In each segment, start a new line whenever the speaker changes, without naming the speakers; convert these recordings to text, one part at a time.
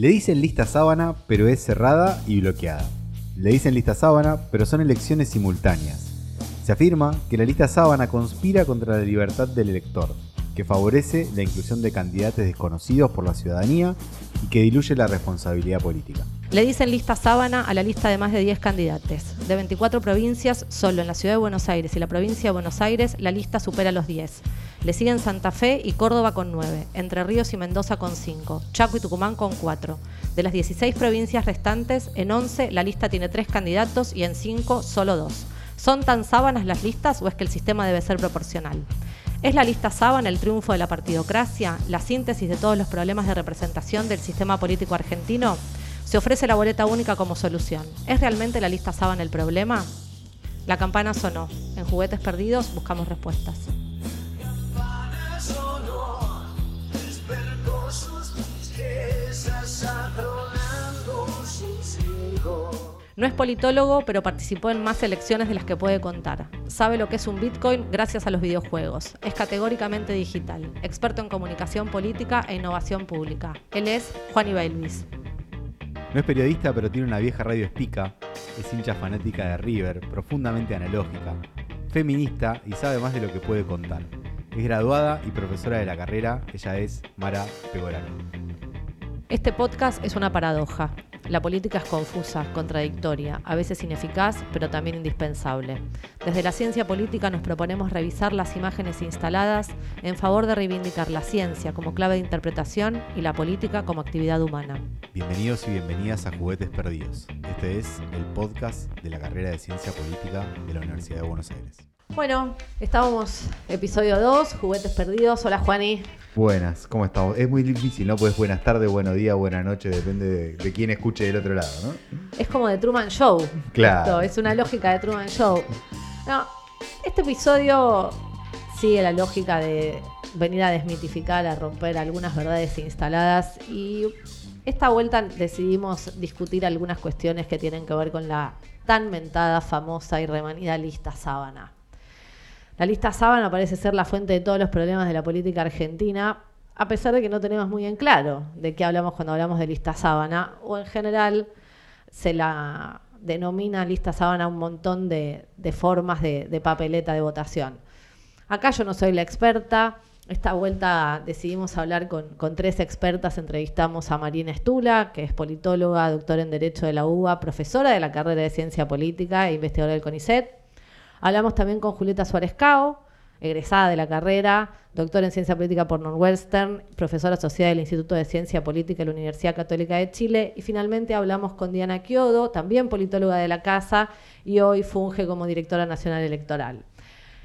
Le dicen lista sábana, pero es cerrada y bloqueada. Le dicen lista sábana, pero son elecciones simultáneas. Se afirma que la lista sábana conspira contra la libertad del elector, que favorece la inclusión de candidatos desconocidos por la ciudadanía y que diluye la responsabilidad política.
Le dicen lista sábana a la lista de más de 10 candidatos. De 24 provincias, solo en la ciudad de Buenos Aires y la provincia de Buenos Aires, la lista supera los 10. Le siguen Santa Fe y Córdoba con 9, Entre Ríos y Mendoza con 5, Chaco y Tucumán con 4. De las 16 provincias restantes, en 11 la lista tiene 3 candidatos y en 5 solo 2. ¿Son tan sábanas las listas o es que el sistema debe ser proporcional? ¿Es la lista sábana el triunfo de la partidocracia, la síntesis de todos los problemas de representación del sistema político argentino? Se ofrece la boleta única como solución. ¿Es realmente la lista sábana el problema? La campana sonó. En Juguetes Perdidos buscamos respuestas. No es politólogo, pero participó en más elecciones de las que puede contar. Sabe lo que es un Bitcoin gracias a los videojuegos. Es categóricamente digital, experto en comunicación política e innovación pública. Él es Juan Ibailuis.
No es periodista, pero tiene una vieja radio espica. Es hincha fanática de River, profundamente analógica. Feminista y sabe más de lo que puede contar. Es graduada y profesora de la carrera. Ella es Mara Pegorano.
Este podcast es una paradoja. La política es confusa, contradictoria, a veces ineficaz, pero también indispensable. Desde la ciencia política nos proponemos revisar las imágenes instaladas en favor de reivindicar la ciencia como clave de interpretación y la política como actividad humana.
Bienvenidos y bienvenidas a Juguetes Perdidos. Este es el podcast de la carrera de Ciencia Política de la Universidad de Buenos Aires.
Bueno, estábamos episodio 2, Juguetes Perdidos. Hola Juani.
Buenas, ¿cómo estamos? Es muy difícil, ¿no? Pues buenas tardes, buenos días, buenas noches, depende de, quién escuche del otro lado, ¿no?
Es como de Truman Show.
Claro.
es una lógica de Truman Show. No, este episodio sigue la lógica de venir a desmitificar, a romper algunas verdades instaladas y esta vuelta decidimos discutir algunas cuestiones que tienen que ver con la tan mentada, famosa y remanida lista sábana. La lista sábana parece ser la fuente de todos los problemas de la política argentina, a pesar de que no tenemos muy en claro de qué hablamos cuando hablamos de lista sábana, o en general se la denomina lista sábana un montón de, formas de, papeleta de votación. Acá yo no soy la experta, esta vuelta decidimos hablar con, tres expertas. Entrevistamos a Marina Estula, que es politóloga, doctora en Derecho de la UBA, profesora de la carrera de Ciencia Política e investigadora del CONICET. Hablamos también con Julieta Suárez Cao, egresada de la carrera, doctora en Ciencia Política por Northwestern, profesora asociada del Instituto de Ciencia Política de la Universidad Católica de Chile. Y finalmente hablamos con Diana Chiodo, también politóloga de la Casa y hoy funge como directora nacional electoral.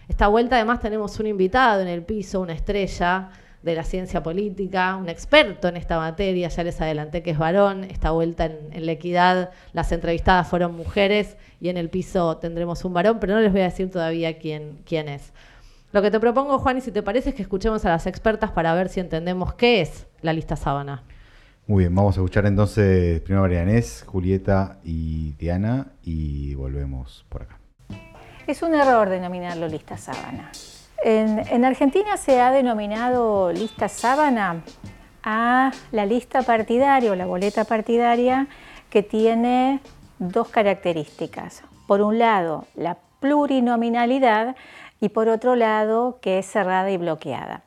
Esta vuelta además tenemos un invitado en el piso, una estrella, de la ciencia política, un experto en esta materia, ya les adelanté que es varón, esta vuelta en, la equidad, las entrevistadas fueron mujeres y en el piso tendremos un varón, pero no les voy a decir todavía quién, quién es. Lo que te propongo, Juan, y si te parece, es que escuchemos a las expertas para ver si entendemos qué es la lista sábana.
Muy bien, vamos a escuchar entonces primero a Marianés, Julieta y Diana y volvemos por acá.
Es un error denominarlo lista sábana. En, Argentina se ha denominado lista sábana a la lista partidaria o la boleta partidaria que tiene dos características. Por un lado, la plurinominalidad y por otro lado, que es cerrada y bloqueada.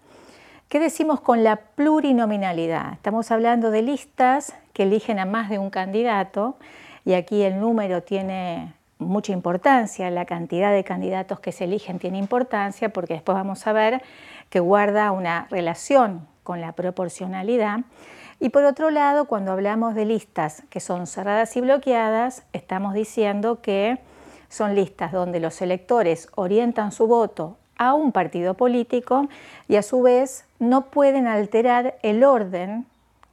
¿Qué decimos con la plurinominalidad? Estamos hablando de listas que eligen a más de un candidato y aquí el número tiene mucha importancia, la cantidad de candidatos que se eligen tiene importancia porque después vamos a ver que guarda una relación con la proporcionalidad. Y por otro lado, cuando hablamos de listas que son cerradas y bloqueadas, estamos diciendo que son listas donde los electores orientan su voto a un partido político y a su vez no pueden alterar el orden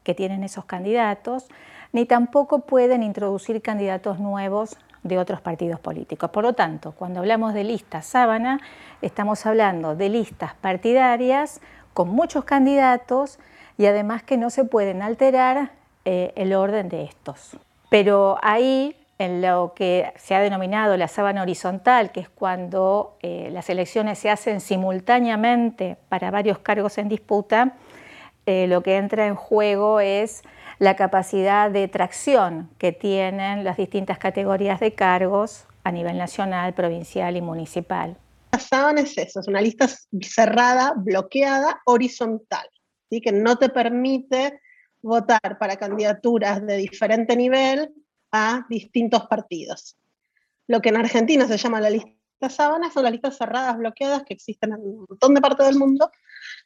que tienen esos candidatos, ni tampoco pueden introducir candidatos nuevos de otros partidos políticos. Por lo tanto, cuando hablamos de listas sábana, estamos hablando de listas partidarias con muchos candidatos y además que no se pueden alterar eh, el orden de estos. Pero ahí, en lo que se ha denominado la sábana horizontal, que es cuando eh, las elecciones se hacen simultáneamente para varios cargos en disputa, eh, lo que entra en juego es la capacidad de tracción que tienen las distintas categorías de cargos a nivel nacional, provincial y municipal.
La sábana es eso, es una lista cerrada, bloqueada, horizontal, ¿sí? que no te permite votar para candidaturas de diferente nivel a distintos partidos. Lo que en Argentina se llama la lista sábana son las listas cerradas, bloqueadas, que existen en un montón de partes del mundo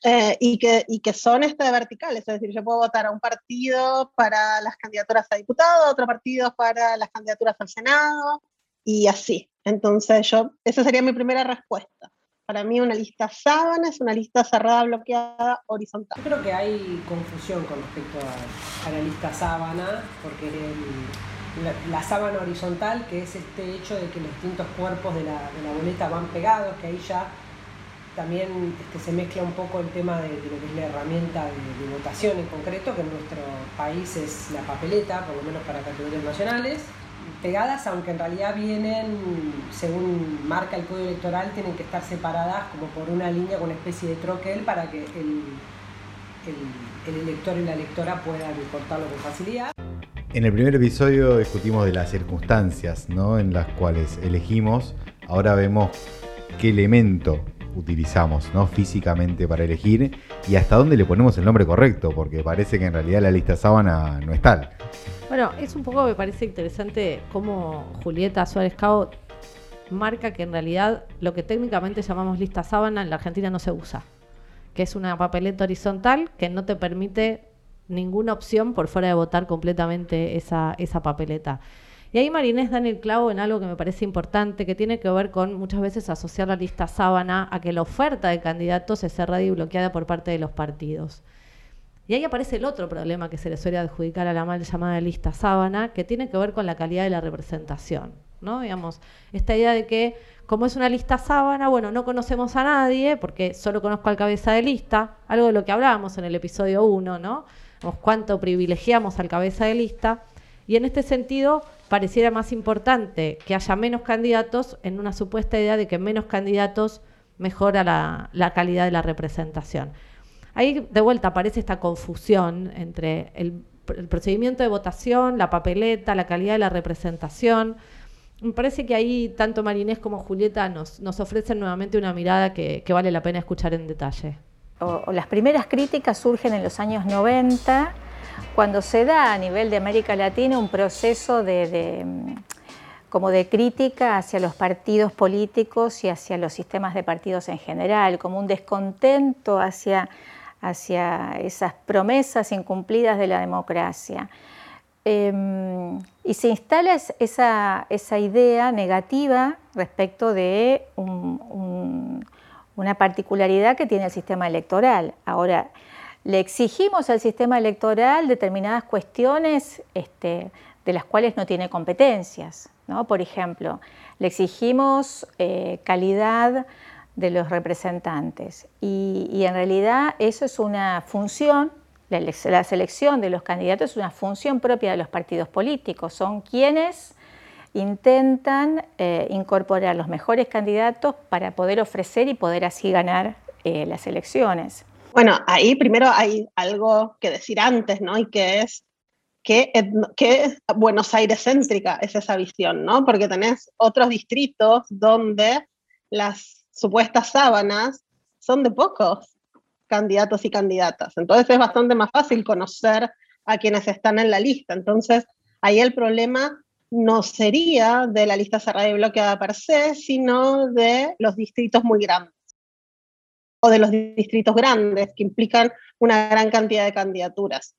eh, y, que, y que son este, verticales. Es decir, yo puedo votar a un partido para las candidaturas a diputado, otro partido para las candidaturas al Senado y así. Entonces, yo, esa sería mi primera respuesta. Para mí una lista sábana es una lista cerrada, bloqueada, horizontal.
Yo creo que hay confusión con respecto a, la lista sábana, porque la, sábana horizontal, que es este hecho de que los distintos cuerpos de la, boleta van pegados, que ahí ya también este, se mezcla un poco el tema de, lo que es la herramienta de, de, votación en concreto, que en nuestro país es la papeleta, por lo menos para categorías nacionales pegadas, aunque en realidad vienen, según marca el código electoral, tienen que estar separadas como por una línea con una especie de troquel para que el, el, elector y la electora puedan cortarlo con facilidad.
En el primer episodio discutimos de las circunstancias ¿no? en las cuales elegimos. Ahora vemos qué elemento utilizamos ¿no? físicamente para elegir y hasta dónde le ponemos el nombre correcto, porque parece que en realidad la lista sábana no es tal.
Bueno, es un poco, me parece interesante cómo Julieta Suárez Cao marca que en realidad lo que técnicamente llamamos lista sábana en la Argentina no se usa, que es una papeleta horizontal que no te permite ninguna opción por fuera de votar completamente esa, esa papeleta. Y ahí Marinés da en el clavo en algo que me parece importante, que tiene que ver con muchas veces asociar la lista sábana a que la oferta de candidatos es cerrada y bloqueada por parte de los partidos. Y ahí aparece el otro problema que se le suele adjudicar a la mal llamada lista sábana, que tiene que ver con la calidad de la representación. ¿no? Digamos, esta idea de que como es una lista sábana, bueno, no conocemos a nadie, porque solo conozco al cabeza de lista, algo de lo que hablábamos en el episodio 1, ¿no? Cuánto privilegiamos al cabeza de lista. Y en este sentido, pareciera más importante que haya menos candidatos en una supuesta idea de que menos candidatos mejora la calidad de la representación. Ahí de vuelta aparece esta confusión entre el, procedimiento de votación, la papeleta, la calidad de la representación. Me parece que ahí tanto Marinés como Julieta nos, ofrecen nuevamente una mirada que, vale la pena escuchar en detalle.
Las primeras críticas surgen en los años 90, cuando se da a nivel de América Latina un proceso de, como de crítica hacia los partidos políticos y hacia los sistemas de partidos en general, como un descontento hacia hacia esas promesas incumplidas de la democracia. Em, y se instala esa, idea negativa respecto de una particularidad que tiene el sistema electoral. Ahora, le exigimos al sistema electoral determinadas cuestiones este, de las cuales no tiene competencias. Por ejemplo, le exigimos eh, calidad de los representantes. Y, en realidad eso es una función, la, selección de los candidatos es una función propia de los partidos políticos, son quienes intentan eh, incorporar los mejores candidatos para poder ofrecer y poder así ganar eh, las elecciones.
Bueno, ahí primero hay algo que decir antes, ¿no? Y que es que, que Buenos Aires céntrica es esa visión, ¿no? Porque tenés otros distritos donde las supuestas sábanas son de pocos candidatos y candidatas. Entonces es bastante más fácil conocer a quienes están en la lista. Entonces ahí el problema no sería de la lista cerrada y bloqueada per se, sino de los distritos muy grandes o de los distritos grandes que implican una gran cantidad de candidaturas.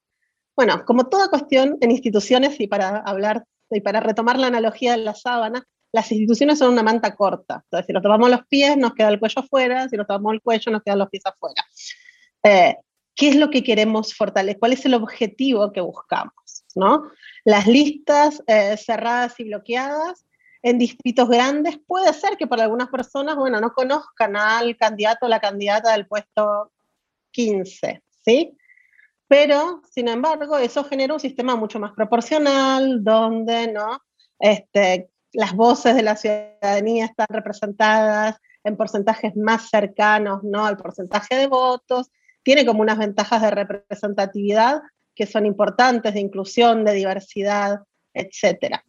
Bueno, como toda cuestión en instituciones y para hablar y para retomar la analogía de la sábana, las instituciones son una manta corta. Entonces, si nos tomamos los pies, nos queda el cuello afuera, si nos tomamos el cuello, nos quedan los pies afuera. Eh, ¿Qué es lo que queremos fortalecer? ¿Cuál es el objetivo que buscamos? ¿No? Las listas eh, cerradas y bloqueadas en distritos grandes puede ser que para algunas personas, bueno, no conozcan al candidato o la candidata del puesto 15, ¿sí? Pero, sin embargo, eso genera un sistema mucho más proporcional, donde, ¿no? Este, las voces de la ciudadanía están representadas en porcentajes más cercanos ¿no? al porcentaje de votos, tiene como unas ventajas de representatividad que son importantes de inclusión, de diversidad, etc.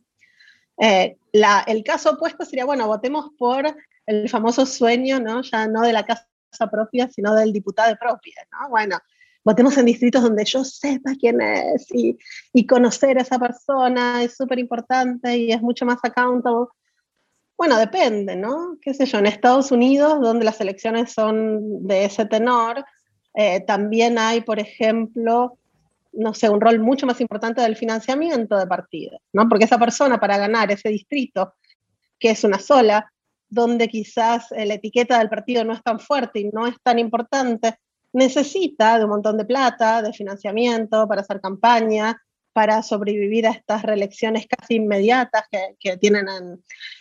Eh, el caso opuesto sería, bueno, votemos por el famoso sueño, ¿no? ya no de la casa propia, sino del diputado propia. ¿no? Bueno, votemos en distritos donde yo sepa quién es y, y conocer a esa persona es súper importante y es mucho más accountable. Bueno, depende, ¿no? ¿Qué sé yo? En Estados Unidos, donde las elecciones son de ese tenor, eh, también hay, por ejemplo, no sé, un rol mucho más importante del financiamiento de partidos, ¿no? Porque esa persona para ganar ese distrito, que es una sola, donde quizás la etiqueta del partido no es tan fuerte y no es tan importante, necesita de un montón de plata, de financiamiento para hacer campaña, para sobrevivir a estas reelecciones casi inmediatas que, tienen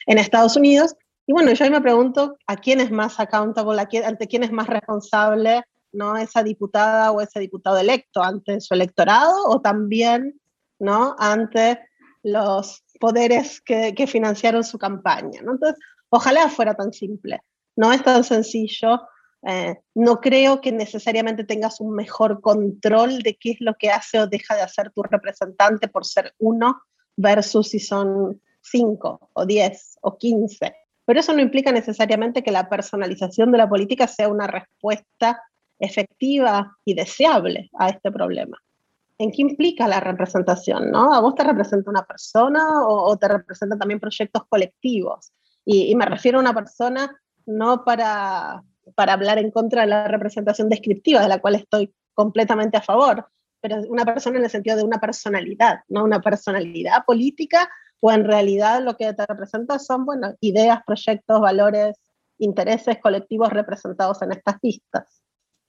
en, Estados Unidos. Y bueno, yo ahí me pregunto a quién es más accountable, ante quién es más responsable, ¿no? Esa diputada o ese diputado electo ante su electorado o también, ¿no? Ante los poderes que, que financiaron su campaña, ¿no? Entonces, ojalá fuera tan simple. No es tan sencillo eh, no creo que necesariamente tengas un mejor control de qué es lo que hace o deja de hacer tu representante por ser uno versus si son cinco o diez o quince. Pero eso no implica necesariamente que la personalización de la política sea una respuesta efectiva y deseable a este problema. ¿En qué implica la representación? ¿no? ¿A vos te representa una persona o, te representa también proyectos colectivos? Y, y me refiero a una persona no para para hablar en contra de la representación descriptiva, de la cual estoy completamente a favor, pero una persona en el sentido de una personalidad, no una personalidad política, o en realidad lo que te representa son, bueno, ideas, proyectos, valores, intereses colectivos representados en estas listas.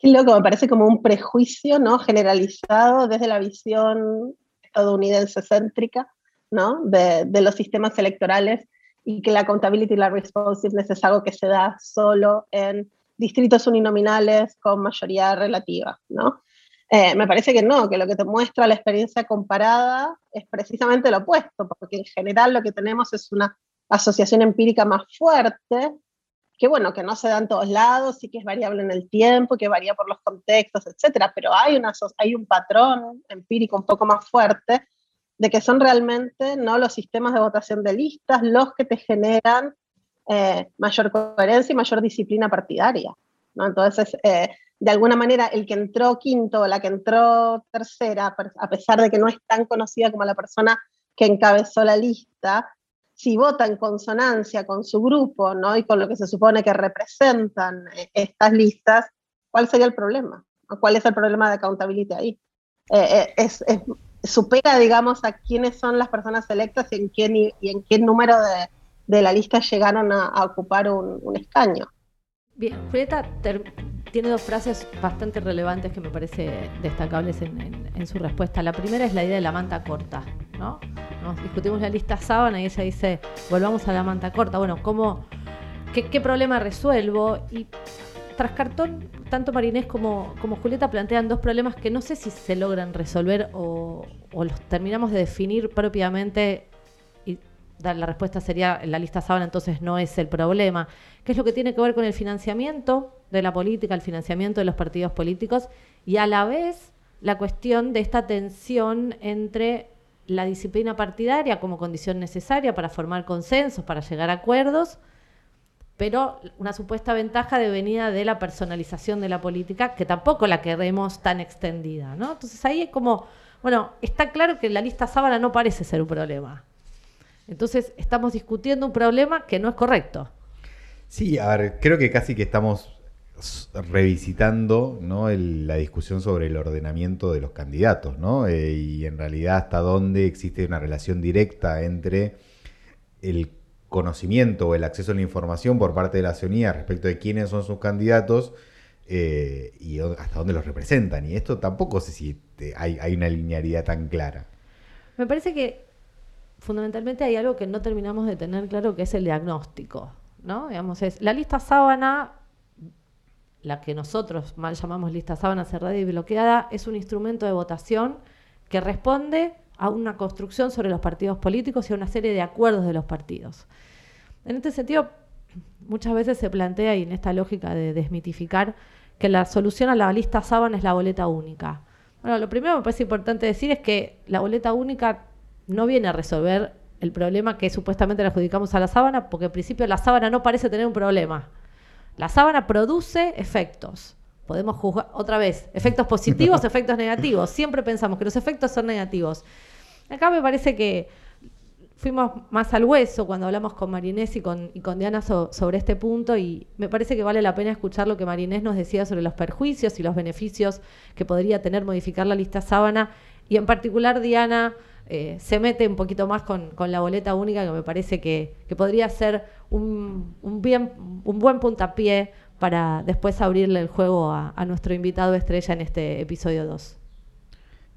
Y luego me parece como un prejuicio, ¿no? Generalizado desde la visión estadounidense céntrica, ¿no? De, de los sistemas electorales y que la accountability y la responsiveness es algo que se da solo en distritos uninominales con mayoría relativa, ¿no? Eh, me parece que no, que lo que te muestra la experiencia comparada es precisamente lo opuesto, porque en general lo que tenemos es una asociación empírica más fuerte, que bueno, que no se da en todos lados y que es variable en el tiempo, que varía por los contextos, etcétera, pero hay, una, hay un patrón empírico un poco más fuerte de que son realmente no los sistemas de votación de listas los que te generan eh, mayor coherencia y mayor disciplina partidaria. ¿no? Entonces, eh, de alguna manera, el que entró quinto o la que entró tercera, a pesar de que no es tan conocida como la persona que encabezó la lista, si vota en consonancia con su grupo ¿no? y con lo que se supone que representan eh, estas listas, ¿cuál sería el problema? ¿Cuál es el problema de accountability ahí? es, supera, digamos, a quiénes son las personas electas y en, quién, y en qué número de, de la lista llegaron a, ocupar un, escaño.
Bien, Julieta tiene dos frases bastante relevantes que me parece destacables en, su respuesta. La primera es la idea de la manta corta, ¿no? Nos discutimos la lista sábana y ella dice, volvamos a la manta corta. Bueno, ¿cómo, qué, problema resuelvo? Y tras cartón, tanto Marinés como, como Julieta plantean dos problemas que no sé si se logran resolver o, o los terminamos de definir propiamente la respuesta sería la lista sábana entonces no es el problema, que es lo que tiene que ver con el financiamiento de la política, el financiamiento de los partidos políticos y a la vez la cuestión de esta tensión entre la disciplina partidaria como condición necesaria para formar consensos, para llegar a acuerdos, pero una supuesta ventaja de venida de la personalización de la política, que tampoco la queremos tan extendida, ¿no? Entonces ahí es como, bueno, está claro que la lista sábana no parece ser un problema. Entonces estamos discutiendo un problema que no es correcto.
Sí, a ver, creo que casi que estamos revisitando ¿no? la discusión sobre el ordenamiento de los candidatos, ¿no? Eh, y en realidad hasta dónde existe una relación directa entre el conocimiento o el acceso a la información por parte de la ciudadanía respecto de quiénes son sus candidatos eh, y hasta dónde los representan. Y esto tampoco sé si hay, hay una linealidad tan clara.
Me parece que fundamentalmente hay algo que no terminamos de tener claro, que es el diagnóstico. ¿no? Digamos, es la lista sábana, la que nosotros mal llamamos lista sábana cerrada y bloqueada, es un instrumento de votación que responde a una construcción sobre los partidos políticos y a una serie de acuerdos de los partidos. En este sentido, muchas veces se plantea, y en esta lógica de desmitificar, que la solución a la lista sábana es la boleta única. Bueno, lo primero que me parece importante decir es que la boleta única no viene a resolver el problema que supuestamente le adjudicamos a la sábana, porque en principio la sábana no parece tener un problema. La sábana produce efectos. Podemos juzgar otra vez, efectos positivos, efectos negativos. Siempre pensamos que los efectos son negativos. Acá me parece que fuimos más al hueso cuando hablamos con Marinés y con, y con Diana sobre este punto y me parece que vale la pena escuchar lo que Marinés nos decía sobre los perjuicios y los beneficios que podría tener modificar la lista sábana y en particular Diana eh, se mete un poquito más con, la boleta única que me parece que, podría ser un, bien, un buen puntapié para después abrirle el juego a, a nuestro invitado estrella en este episodio 2.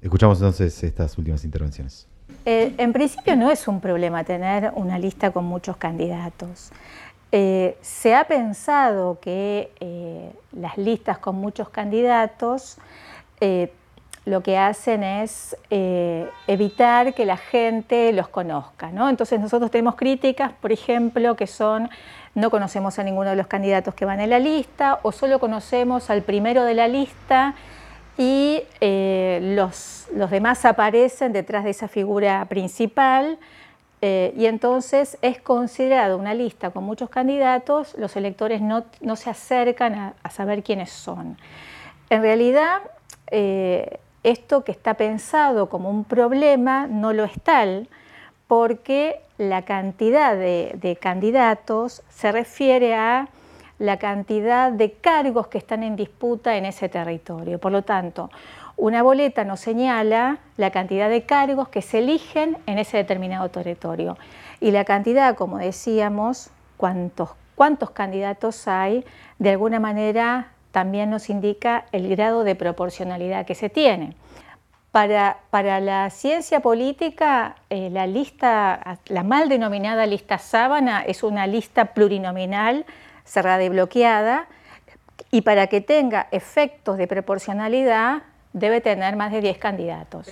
Escuchamos entonces estas últimas intervenciones.
Eh, en principio no es un problema tener una lista con muchos candidatos. Eh, se ha pensado que eh, las listas con muchos candidatos lo que hacen es evitar que la gente los conozca. Entonces nosotros tenemos críticas, por ejemplo, que son no conocemos a ninguno de los candidatos que van en la lista o solo conocemos al primero de la lista y eh, los, demás aparecen detrás de esa figura principal eh, y entonces es considerado una lista con muchos candidatos, los electores no, se acercan a, saber quiénes son. En realidad, eh, esto que está pensado como un problema no lo es tal, porque la cantidad de candidatos se refiere a la cantidad de cargos que están en disputa en ese territorio. Por lo tanto, una boleta nos señala la cantidad de cargos que se eligen en ese determinado territorio. Y la cantidad, como decíamos, cuántos, cuántos candidatos hay, de alguna manera también nos indica el grado de proporcionalidad que se tiene. Para, para la ciencia política, eh, la lista, la mal denominada lista sábana es una lista plurinominal cerrada y bloqueada, y para que tenga efectos de proporcionalidad debe tener más de 10 candidatos.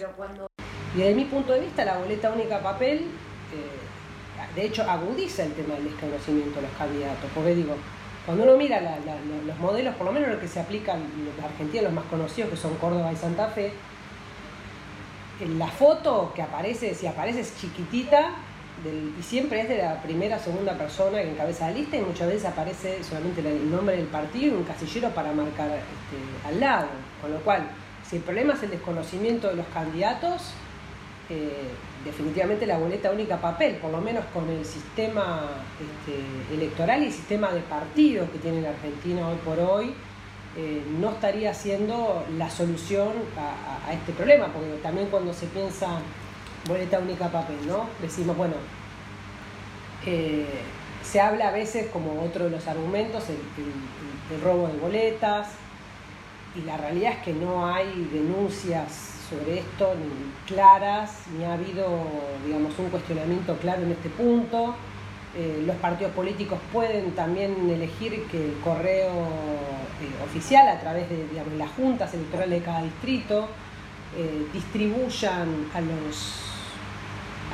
Y desde mi punto de vista, la boleta única papel, eh, de hecho, agudiza el tema del desconocimiento de los candidatos, porque digo, cuando uno mira los modelos, por lo menos los que se aplican en Argentina, los más conocidos, que son Córdoba y Santa Fe, la foto que aparece, si aparece es chiquitita, y siempre es de la primera o segunda persona que encabeza la lista y muchas veces aparece solamente el nombre del partido y un casillero para marcar este, al lado. Con lo cual, si el problema es el desconocimiento de los candidatos, eh, definitivamente la boleta única papel, por lo menos con el sistema este, electoral y el sistema de partidos que tiene la Argentina hoy por hoy, eh, no estaría siendo la solución a, este problema, porque también cuando se piensa boleta única papel, ¿no? Decimos, bueno, eh, se habla a veces como otro de los argumentos, el, robo de boletas, y la realidad es que no hay denuncias sobre esto ni claras, ni ha habido, digamos, un cuestionamiento claro en este punto. Eh, los partidos políticos pueden también elegir que el correo eh, oficial, a través de las juntas electorales de cada distrito, distribuyan a los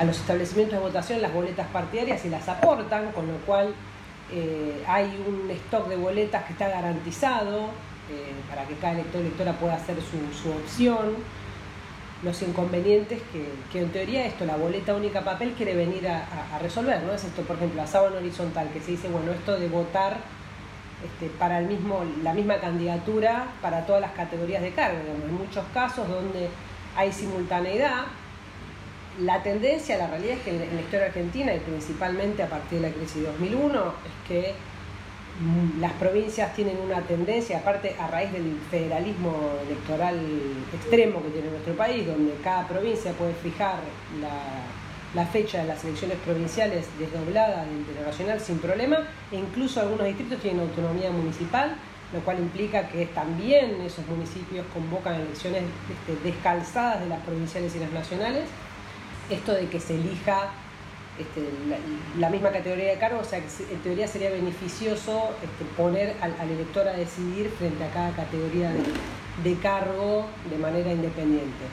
a los establecimientos de votación las boletas partidarias y las aportan, con lo cual eh, hay un stock de boletas que está garantizado eh, para que cada elector electora pueda hacer su, opción. Los inconvenientes que, en teoría esto, la boleta única papel, quiere venir a, resolver, ¿no? Es esto, por ejemplo, la sábana horizontal, que se dice, bueno, esto de votar este, para el mismo, la misma candidatura para todas las categorías de cargo. En muchos casos donde hay simultaneidad, la tendencia, la realidad es que en la historia argentina, y principalmente a partir de la crisis de 2001, es que las provincias tienen una tendencia, aparte a raíz del federalismo electoral extremo que tiene nuestro país, donde cada provincia puede fijar la, fecha de las elecciones provinciales desdoblada del nacional sin problema, e incluso algunos distritos tienen autonomía municipal, lo cual implica que también esos municipios convocan elecciones este, descalzadas de las provinciales y las nacionales. Esto de que se elija este, la, misma categoría de cargo, o sea que en teoría sería beneficioso este, poner al, elector a decidir frente a cada categoría de, cargo de manera independiente.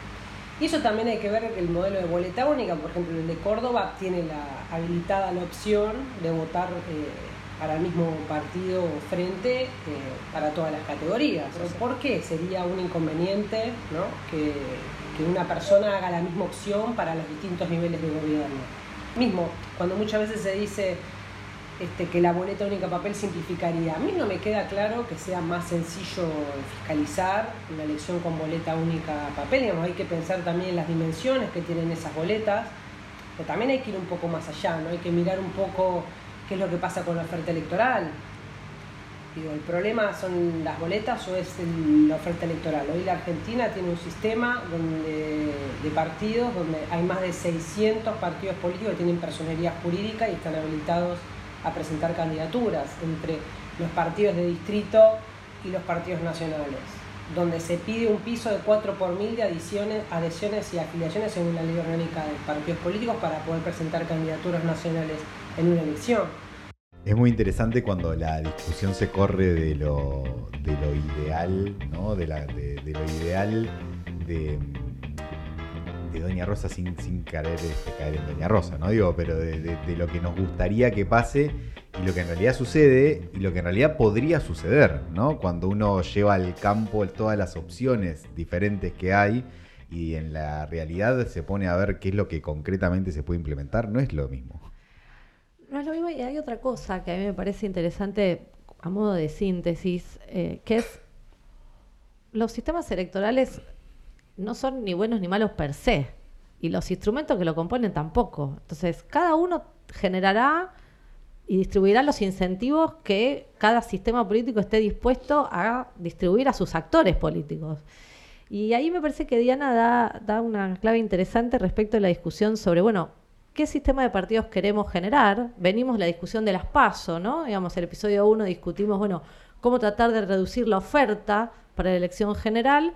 Y eso también hay que ver el modelo de boleta única, por ejemplo, el de Córdoba tiene la, habilitada la opción de votar eh, para el mismo partido o frente eh, para todas las categorías. ¿Por qué sería un inconveniente ¿no? que, que una persona haga la misma opción para los distintos niveles de gobierno? Mismo, cuando muchas veces se dice este, que la boleta única papel simplificaría. A mí no me queda claro que sea más sencillo fiscalizar una elección con boleta única papel. Digamos, hay que pensar también en las dimensiones que tienen esas boletas, pero también hay que ir un poco más allá, ¿no? Hay que mirar un poco qué es lo que pasa con la oferta electoral. ¿El problema son las boletas o es la oferta electoral? Hoy la Argentina tiene un sistema donde, de partidos donde hay más de 600 partidos políticos que tienen personería jurídica y están habilitados a presentar candidaturas entre los partidos de distrito y los partidos nacionales, donde se pide un piso de 4 por mil de adiciones, adhesiones y afiliaciones según la ley orgánica de partidos políticos para poder presentar candidaturas nacionales en una elección.
Es muy interesante cuando la discusión se corre de lo, de lo ideal, ¿no? de, lo ideal de, Doña Rosa sin, sin caer, este, caer, en Doña Rosa, ¿no? Digo, pero de, lo que nos gustaría que pase y lo que en realidad sucede y lo que en realidad podría suceder, ¿no? Cuando uno lleva al campo todas las opciones diferentes que hay y en la realidad se pone a ver qué es lo que concretamente se puede implementar, no es lo mismo.
No es lo mismo y hay otra cosa que a mí me parece interesante a modo de síntesis, eh, que es los sistemas electorales no son ni buenos ni malos per se. Y los instrumentos que lo componen tampoco. Entonces, cada uno generará y distribuirá los incentivos que cada sistema político esté dispuesto a distribuir a sus actores políticos. Y ahí me parece que Diana da, da una clave interesante respecto a la discusión sobre, bueno, ¿qué sistema de partidos queremos generar? Venimos la discusión de las PASO, ¿no? Digamos, el episodio 1 discutimos, bueno, cómo tratar de reducir la oferta para la elección general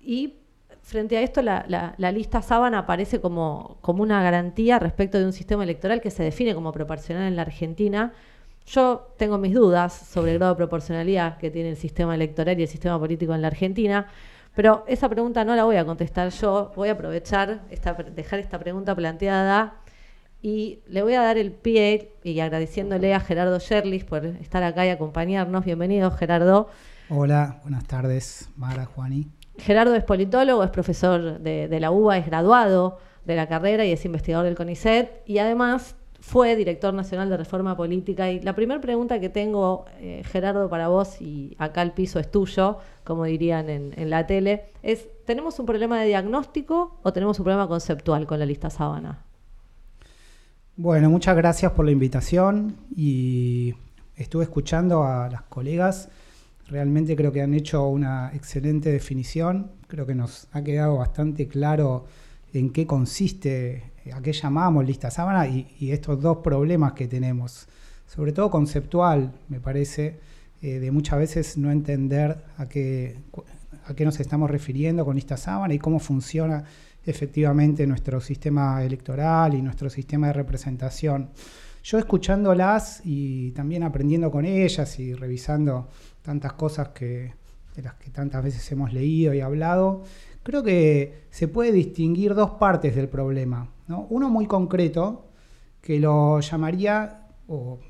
y frente a esto, la, lista sábana aparece como, como una garantía respecto de un sistema electoral que se define como proporcional en la Argentina. Yo tengo mis dudas sobre el grado de proporcionalidad que tiene el sistema electoral y el sistema político en la Argentina, pero esa pregunta no la voy a contestar yo. Voy a aprovechar, esta, dejar esta pregunta planteada y le voy a dar el pie y agradeciéndole a Gerardo Sherlis por estar acá y acompañarnos. Bienvenido, Gerardo.
Hola, buenas tardes, Mara, Juani.
Gerardo es politólogo, es profesor de, la UBA, es graduado de la carrera y es investigador del CONICET y además fue director nacional de reforma política. Y la primera pregunta que tengo, eh, Gerardo, para vos, y acá el piso es tuyo, como dirían en, en, la tele, es, ¿tenemos un problema de diagnóstico o tenemos un problema conceptual con la lista sábana?
Bueno, muchas gracias por la invitación y estuve escuchando a las colegas. Realmente creo que han hecho una excelente definición, creo que nos ha quedado bastante claro en qué consiste, a qué llamamos lista sábana y, estos dos problemas que tenemos, sobre todo conceptual, me parece, eh, de muchas veces no entender a qué, a qué nos estamos refiriendo con lista sábana y cómo funciona efectivamente nuestro sistema electoral y nuestro sistema de representación. Yo escuchándolas y también aprendiendo con ellas y revisando tantas cosas que, de las que tantas veces hemos leído y hablado, creo que se puede distinguir dos partes del problema. Uno muy concreto, que lo llamaría o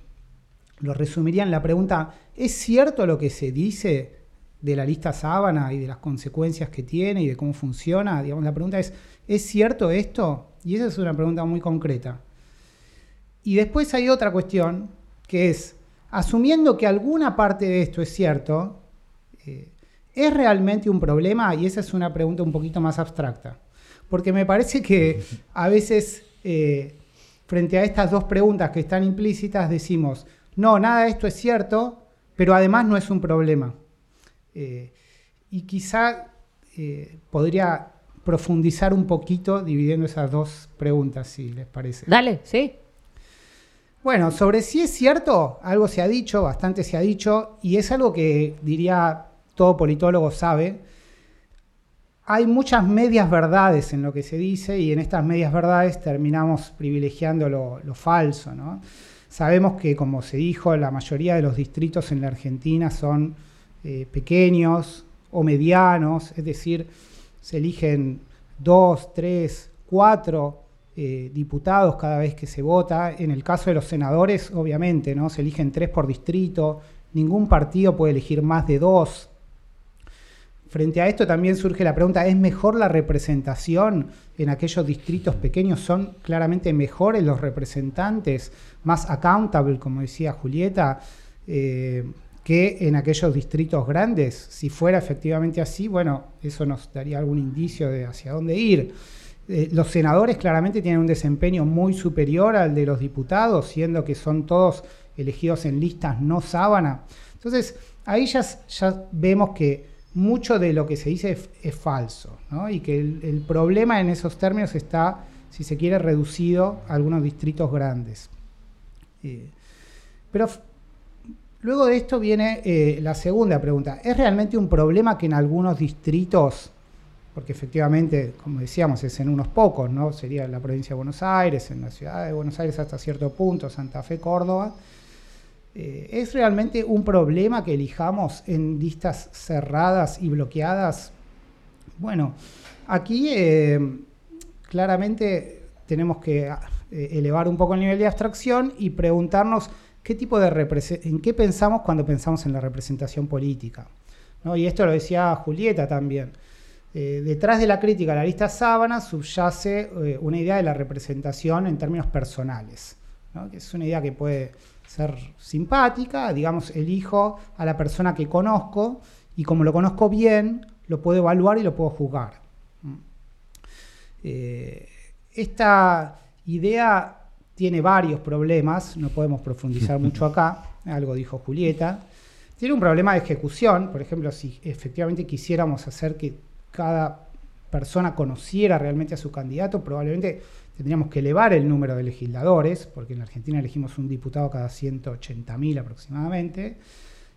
lo resumiría en la pregunta, ¿es cierto lo que se dice de la lista sábana y de las consecuencias que tiene y de cómo funciona? Digamos, la pregunta es, ¿es cierto esto? Y esa es una pregunta muy concreta. Y después hay otra cuestión, que es, asumiendo que alguna parte de esto es cierto, eh, ¿es realmente un problema? Y esa es una pregunta un poquito más abstracta. Porque me parece que a veces, eh, frente a estas dos preguntas que están implícitas, decimos, no, nada de esto es cierto, pero además no es un problema. Eh, y quizá podría profundizar un poquito dividiendo esas dos preguntas, si les parece.
Dale, sí.
Bueno, sobre si es cierto, algo se ha dicho, bastante se ha dicho, y es algo que diría todo politólogo sabe. Hay muchas medias verdades en lo que se dice y en estas medias verdades terminamos privilegiando lo, falso. Sabemos que, como se dijo, la mayoría de los distritos en la Argentina son eh, pequeños o medianos, es decir, se eligen dos, tres, cuatro eh, diputados cada vez que se vota. En el caso de los senadores, obviamente, ¿no? Se eligen tres por distrito. Ningún partido puede elegir más de dos. Frente a esto también surge la pregunta, ¿es mejor la representación en aquellos distritos pequeños? ¿Son claramente mejores los representantes, más accountable, como decía Julieta, eh, que en aquellos distritos grandes? Si fuera efectivamente así, bueno, eso nos daría algún indicio de hacia dónde ir. Eh, los senadores claramente tienen un desempeño muy superior al de los diputados, siendo que son todos elegidos en listas no sábana. Entonces, ahí ya, ya vemos que mucho de lo que se dice es, falso, ¿no? y que el, problema en esos términos está, si se quiere, reducido a algunos distritos grandes. Eh, pero luego de esto viene eh, la segunda pregunta. ¿Es realmente un problema que en algunos distritos, porque efectivamente, como decíamos, es en unos pocos, ¿no? sería en la provincia de Buenos Aires, en la ciudad de Buenos Aires hasta cierto punto, Santa Fe, Córdoba, eh, ¿Es realmente un problema que elijamos en listas cerradas y bloqueadas? Bueno, aquí eh, claramente tenemos que elevar un poco el nivel de abstracción y preguntarnos qué tipo de en qué pensamos cuando pensamos en la representación política. Y esto lo decía Julieta también. detrás de la crítica a la lista sábana subyace una idea de la representación en términos personales, que es una idea que puede ser simpática, digamos, elijo a la persona que conozco y como lo conozco bien, lo puedo evaluar y lo puedo juzgar. Mm. Eh, esta idea tiene varios problemas, no podemos profundizar mucho acá, algo dijo Julieta. Tiene un problema de ejecución, por ejemplo, si efectivamente quisiéramos hacer que cada persona conociera realmente a su candidato, probablemente tendríamos que elevar el número de legisladores, porque en la Argentina elegimos un diputado cada 180.000 aproximadamente.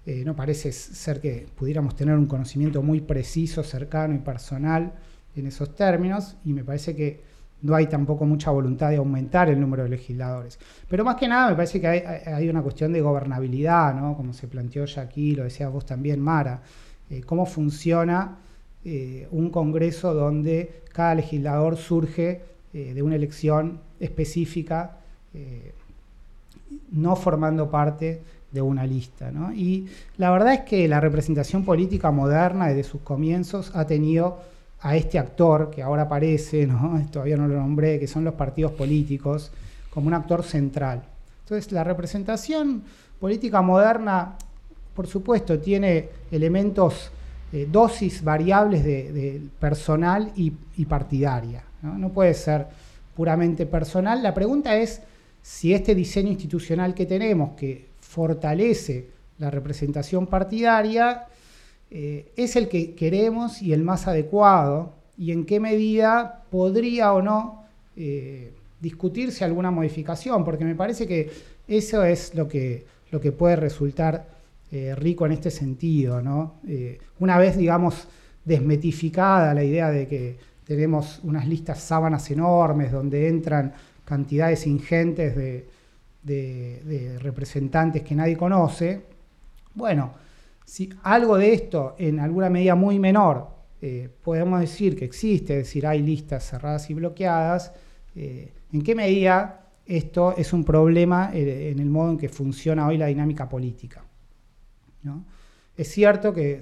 Eh, no parece ser que pudiéramos tener un conocimiento muy preciso, cercano y personal en esos términos, y me parece que no hay tampoco mucha voluntad de aumentar el número de legisladores. Pero más que nada me parece que hay, una cuestión de gobernabilidad, ¿no? como se planteó ya aquí, lo decías vos también, Mara, eh, cómo funciona eh, un Congreso donde cada legislador surge eh, de una elección específica, no formando parte de una lista. Y la verdad es que la representación política moderna desde sus comienzos ha tenido a este actor que ahora aparece, todavía no lo nombré, que son los partidos políticos, como un actor central. Entonces la representación política moderna, por supuesto, tiene elementos, eh, dosis variables de, personal y partidaria. ¿no? puede ser puramente personal. La pregunta es si este diseño institucional que tenemos, que fortalece la representación partidaria, eh, es el que queremos y el más adecuado, y en qué medida podría o no eh, discutirse alguna modificación, porque me parece que eso es lo que, lo que puede resultar eh, rico en este sentido. una vez, digamos, desmetificada la idea de que tenemos unas listas sábanas enormes donde entran cantidades ingentes de, representantes que nadie conoce. Bueno, si algo de esto en alguna medida muy menor eh, podemos decir que existe, es decir, hay listas cerradas y bloqueadas, eh, ¿en qué medida esto es un problema eh, en el modo en que funciona hoy la dinámica política? Es cierto que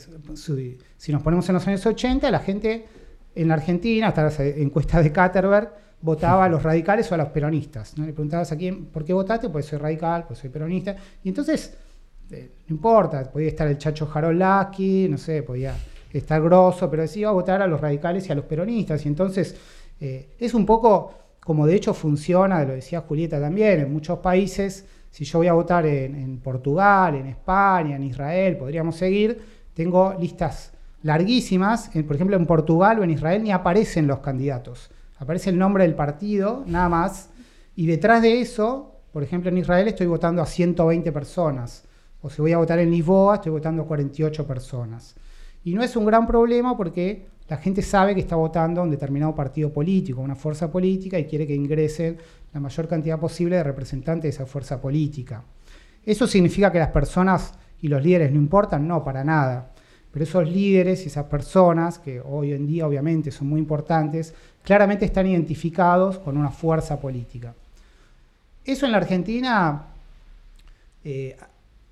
si nos ponemos en los años 80, la gente en la Argentina, hasta las encuestas de Caterberg, votaba a los radicales o a los peronistas. ¿no? Le preguntabas a quién, ¿por qué votaste? Pues soy radical, pues soy peronista. Y entonces, eh, no importa, podía estar el Chacho Jarolaki, no sé, podía estar grosso, pero decía a votar a los radicales y a los peronistas. Y entonces, eh, es un poco como de hecho funciona, lo decía Julieta también, en muchos países, si yo voy a votar en Portugal, en España, en Israel, podríamos seguir, tengo listas larguísimas, por ejemplo en Portugal o en Israel ni aparecen los candidatos, aparece el nombre del partido, nada más, y detrás de eso, por ejemplo en Israel estoy votando a 120 personas, o si voy a votar en Lisboa estoy votando a 48 personas. Y no es un gran problema porque la gente sabe que está votando a un determinado partido político, una fuerza política, y quiere que ingresen la mayor cantidad posible de representantes de esa fuerza política. ¿Eso significa que las personas y los líderes no importan? No, para nada. pero esos líderes y esas personas, que hoy en día obviamente son muy importantes, claramente están identificados con una fuerza política. Eso en la Argentina eh,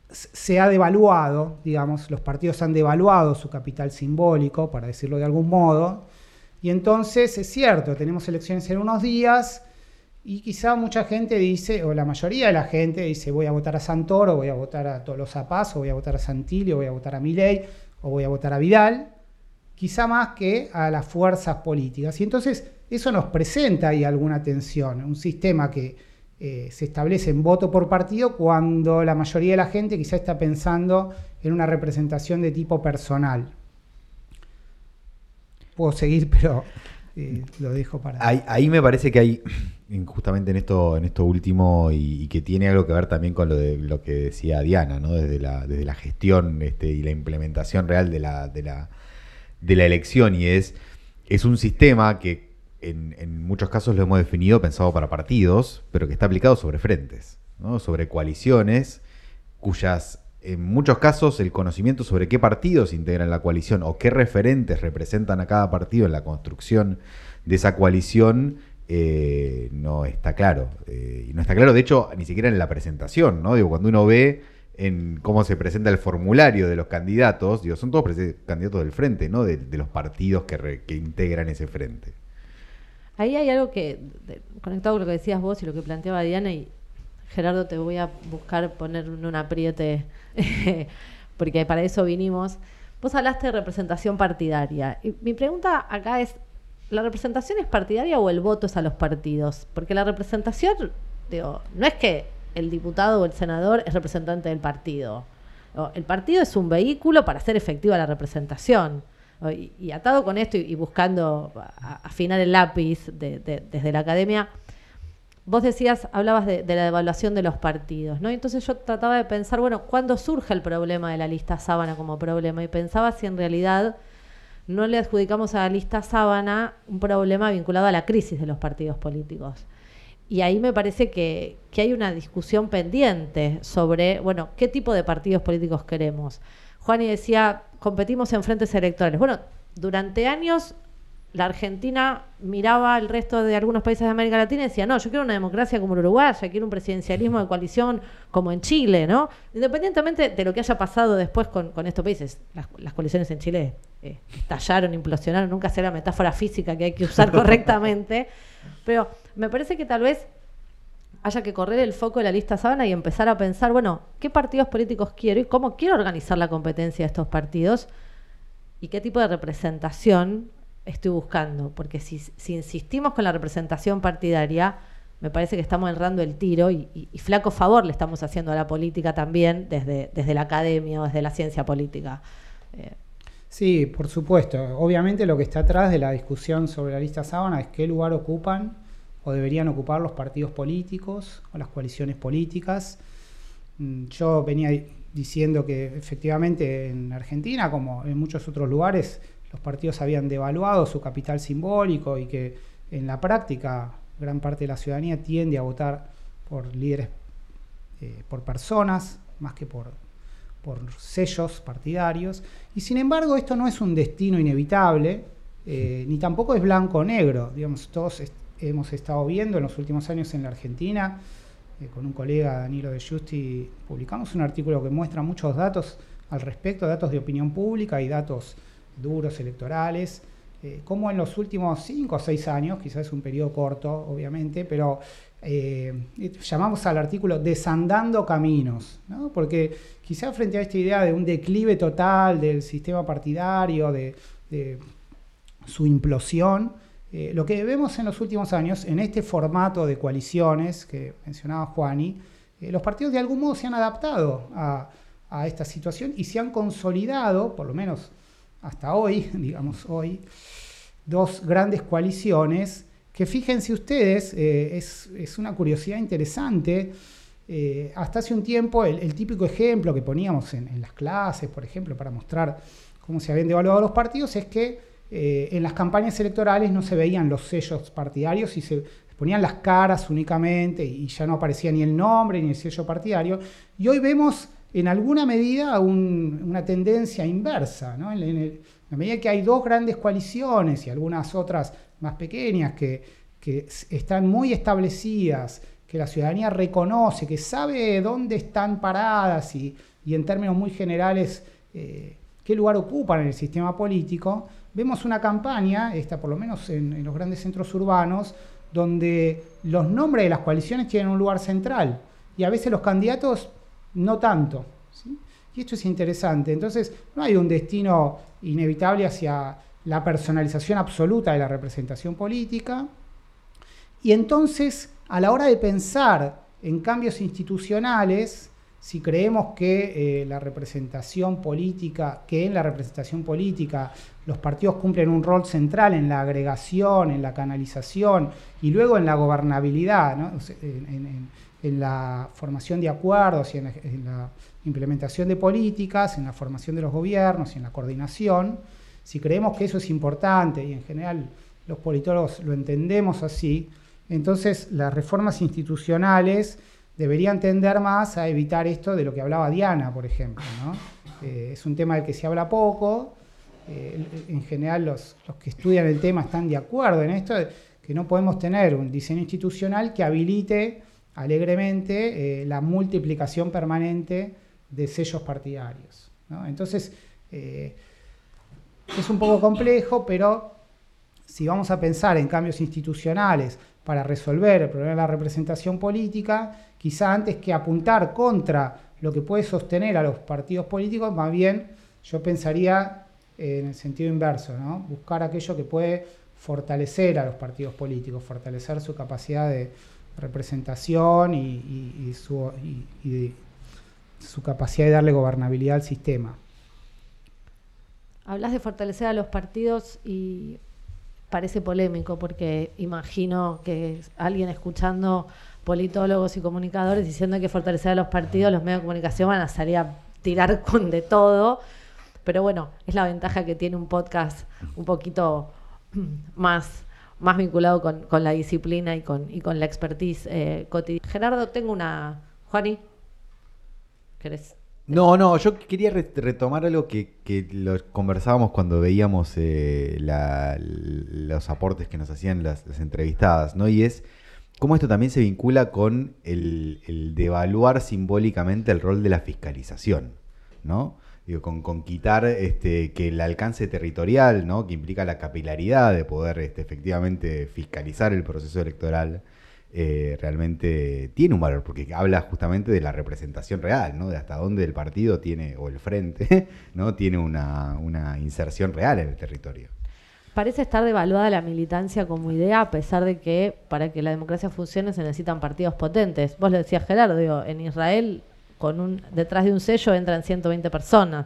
se ha devaluado, digamos, los partidos han devaluado su capital simbólico, para decirlo de algún modo, y entonces es cierto, tenemos elecciones en unos días y quizá mucha gente dice, o la mayoría de la gente dice, voy a votar a Santoro, voy a votar a Tolosa Paz, o voy a votar a Santillo, voy a votar a Milei, o voy a votar a Vidal, quizá más que a las fuerzas políticas. Y entonces eso nos presenta ahí alguna tensión, un sistema que eh, se establece en voto por partido cuando la mayoría de la gente quizá está pensando en una representación de tipo personal. Puedo seguir, pero eh, lo dejo para...
Ahí, me parece que hay, justamente en esto, en esto último, y, que tiene algo que ver también con lo, de, lo que decía Diana, ¿no? desde, la, desde la gestión este, y la implementación real de la, de la, de la elección, y es, es un sistema que en, muchos casos lo hemos definido pensado para partidos, pero que está aplicado sobre frentes, ¿no? sobre coaliciones, cuyas en muchos casos el conocimiento sobre qué partidos integran la coalición o qué referentes representan a cada partido en la construcción de esa coalición eh, no está claro. Eh, y no está claro, de hecho, ni siquiera en la presentación, ¿no? Digo, cuando uno ve en cómo se presenta el formulario de los candidatos, digo, son todos candidatos del frente, ¿no? De, los partidos que, que, integran ese frente.
Ahí hay algo que, conectado con lo que decías vos y lo que planteaba Diana, y Gerardo, te voy a buscar poner en un apriete, porque para eso vinimos. Vos hablaste de representación partidaria. Y mi pregunta acá es, ¿la representación es partidaria o el voto es a los partidos? Porque la representación, digo, no es que el diputado o el senador es representante del partido. El partido es un vehículo para hacer efectiva la representación. Y, atado con esto y, buscando afinar el lápiz desde la academia, Vos decías, hablabas de, la devaluación de los partidos, ¿no? Entonces yo trataba de pensar, bueno, ¿cuándo surge el problema de la lista sábana como problema? Y pensaba si en realidad no le adjudicamos a la lista sábana un problema vinculado a la crisis de los partidos políticos. Y ahí me parece que, que hay una discusión pendiente sobre, bueno, qué tipo de partidos políticos queremos. Juan y decía, competimos en frentes electorales. Bueno, durante años la Argentina miraba al resto de algunos países de América Latina y decía, no, yo quiero una democracia como el Uruguay, quiero un presidencialismo de coalición como en Chile, ¿no? Independientemente de lo que haya pasado después con, estos países, las, coaliciones en Chile eh, estallaron, implosionaron, nunca será la metáfora física que hay que usar correctamente, pero me parece que tal vez haya que correr el foco de la lista sábana y empezar a pensar, bueno, ¿qué partidos políticos quiero y cómo quiero organizar la competencia de estos partidos? ¿Y qué tipo de representación estoy buscando, porque si, insistimos con la representación partidaria, me parece que estamos errando el tiro y, flaco favor le estamos haciendo a la política también desde, desde la academia o desde la ciencia política.
Eh, sí, por supuesto. Obviamente lo que está atrás de la discusión sobre la lista sábana es qué lugar ocupan o deberían ocupar los partidos políticos o las coaliciones políticas. Mm, yo venía diciendo que efectivamente en Argentina, como en muchos otros lugares, los partidos habían devaluado su capital simbólico y que en la práctica gran parte de la ciudadanía tiende a votar por líderes, eh, por personas, más que por, por sellos partidarios. Y sin embargo, esto no es un destino inevitable, eh, ni tampoco es blanco o negro. Digamos, todos hemos estado viendo en los últimos años en la Argentina, eh, con un colega, Danilo de Justi, publicamos un artículo que muestra muchos datos al respecto, datos de opinión pública y datos duros electorales, eh, como en los últimos cinco o seis años, quizás es un periodo corto, obviamente, pero eh, llamamos al artículo Desandando Caminos, ¿no? porque quizás frente a esta idea de un declive total del sistema partidario, de, su implosión, eh, lo que vemos en los últimos años, en este formato de coaliciones que mencionaba Juani, los partidos de algún modo se han adaptado a, esta situación y se han consolidado, por lo menos hasta hoy, digamos hoy, dos grandes coaliciones que fíjense ustedes, eh, es, una curiosidad interesante. Eh, hasta hace un tiempo el, típico ejemplo que poníamos en, las clases, por ejemplo, para mostrar cómo se habían devaluado los partidos, es que eh, en las campañas electorales no se veían los sellos partidarios y se ponían las caras únicamente y ya no aparecía ni el nombre ni el sello partidario. Y hoy vemos en alguna medida una tendencia inversa. En, la medida que hay dos grandes coaliciones y algunas otras más pequeñas que, están muy establecidas, que la ciudadanía reconoce, que sabe dónde están paradas y, en términos muy generales eh, qué lugar ocupan en el sistema político, vemos una campaña, esta por lo menos en, los grandes centros urbanos, donde los nombres de las coaliciones tienen un lugar central y a veces los candidatos no tanto. Y esto es interesante. Entonces, no hay un destino inevitable hacia la personalización absoluta de la representación política. Y entonces, a la hora de pensar en cambios institucionales, si creemos que eh, la representación política, que en la representación política los partidos cumplen un rol central en la agregación, en la canalización y luego en la gobernabilidad, en, la formación de acuerdos y en la, implementación de políticas, en la formación de los gobiernos y en la coordinación, si creemos que eso es importante y en general los politólogos lo entendemos así, entonces las reformas institucionales deberían tender más a evitar esto de lo que hablaba Diana, por ejemplo. Eh, es un tema del que se habla poco. Eh, en general los, que estudian el tema están de acuerdo en esto, que no podemos tener un diseño institucional que habilite alegremente eh, la multiplicación permanente de sellos partidarios. Entonces, es un poco complejo, pero si vamos a pensar en cambios institucionales para resolver el problema de la representación política, quizá antes que apuntar contra lo que puede sostener a los partidos políticos, más bien yo pensaría en el sentido inverso, ¿no? buscar aquello que puede fortalecer a los partidos políticos, fortalecer su capacidad de representación y, su, capacidad de darle gobernabilidad al sistema.
Hablas de fortalecer a los partidos y parece polémico porque imagino que alguien escuchando politólogos y comunicadores diciendo que fortalecer a los partidos, los medios de comunicación van a salir a tirar con de todo. Pero bueno, es la ventaja que tiene un podcast un poquito más, más vinculado con, la disciplina y con, y con la expertise eh, cotidiana. Gerardo, tengo una... Juani, ¿querés?
No, no, yo quería retomar algo que, lo conversábamos cuando veíamos eh, los aportes que nos hacían las, las entrevistadas, ¿no? Y es cómo esto también se vincula con el, devaluar simbólicamente el rol de la fiscalización, ¿no? Con, quitar este, que el alcance territorial, ¿no? que implica la capilaridad de poder este, efectivamente fiscalizar el proceso electoral, eh, realmente tiene un valor, porque habla justamente de la representación real, ¿no? de hasta dónde el partido tiene, o el frente, ¿no? tiene una, inserción real en el territorio
parece estar devaluada la militancia como idea, a pesar de que para que la democracia funcione se necesitan partidos potentes. Vos lo decías, Gerardo, en Israel, con un, detrás de un sello entran 120 personas.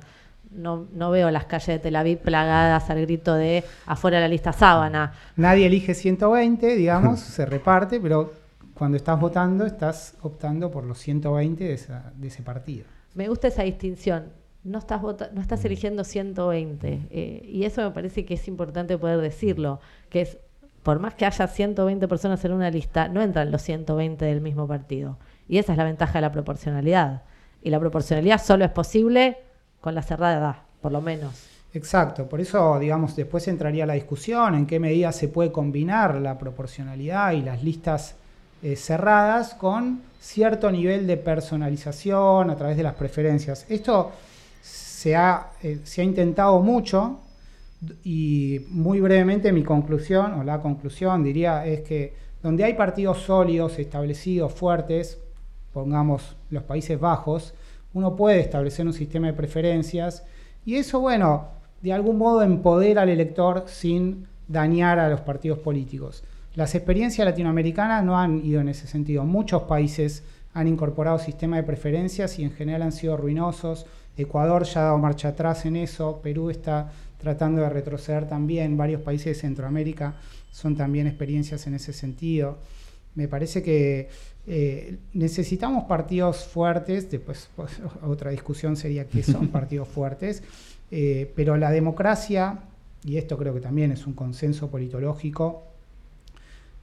No, no veo las calles de Tel Aviv plagadas al grito de afuera la lista sábana.
Nadie elige 120, digamos, se reparte, pero cuando estás votando estás optando por los 120 de, de ese partido.
Me gusta esa distinción no estás, no estás mm. eligiendo 120. Eh, y eso me parece que es importante poder decirlo, que es, por más que haya 120 personas en una lista, no entran los 120 del mismo partido. Y esa es la ventaja de la proporcionalidad. Y la proporcionalidad solo es posible con la cerrada edad, por lo menos.
Exacto, por eso, digamos, después entraría la discusión en qué medida se puede combinar la proporcionalidad y las listas eh, cerradas con cierto nivel de personalización a través de las preferencias. Esto se ha, eh, se ha intentado mucho y muy brevemente mi conclusión, o la conclusión diría, es que donde hay partidos sólidos, establecidos, fuertes, pongamos los Países Bajos, uno puede establecer un sistema de preferencias y eso, bueno, de algún modo empodera al elector sin dañar a los partidos políticos. Las experiencias latinoamericanas no han ido en ese sentido. Muchos países han incorporado sistemas de preferencias y en general han sido ruinosos Ecuador ya ha dado marcha atrás en eso, Perú está tratando de retroceder también, varios países de Centroamérica son también experiencias en ese sentido. Me parece que eh, necesitamos partidos fuertes, después pues, otra discusión sería qué son partidos fuertes, eh, pero la democracia, y esto creo que también es un consenso politológico,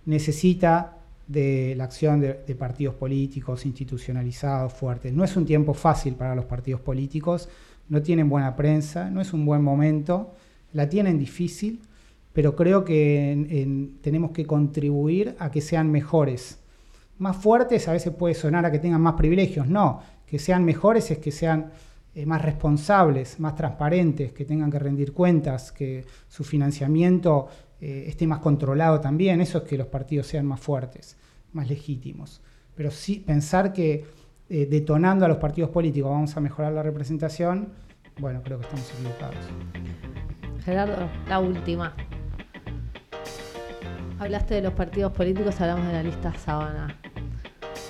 necesita de la acción de, de, partidos políticos institucionalizados fuertes. No es un tiempo fácil para los partidos políticos, no tienen buena prensa, no es un buen momento, la tienen difícil, pero creo que en, en, tenemos que contribuir a que sean mejores. Más fuertes a veces puede sonar a que tengan más privilegios, no, que sean mejores es que sean eh, más responsables, más transparentes, que tengan que rendir cuentas, que su financiamiento eh, esté más controlado también, eso es que los partidos sean más fuertes, más legítimos. Pero sí pensar que eh, detonando a los partidos políticos vamos a mejorar la representación, bueno, creo que estamos equivocados.
Gerardo, la última. Hablaste de los partidos políticos, hablamos de la lista sábana.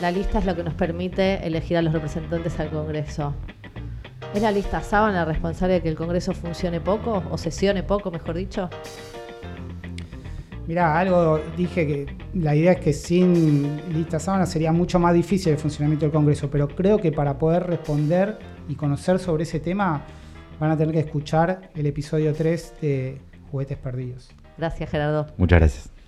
La lista es lo que nos permite elegir a los representantes al Congreso. ¿Es la lista sábana responsable de que el Congreso funcione poco o sesione poco, mejor dicho?
Mirá, algo dije que la idea es que sin lista sábana sería mucho más difícil el funcionamiento del Congreso, pero creo que para poder responder y conocer sobre ese tema van a tener que escuchar el episodio 3 de Juguetes Perdidos.
Gracias, Gerardo.
Muchas gracias.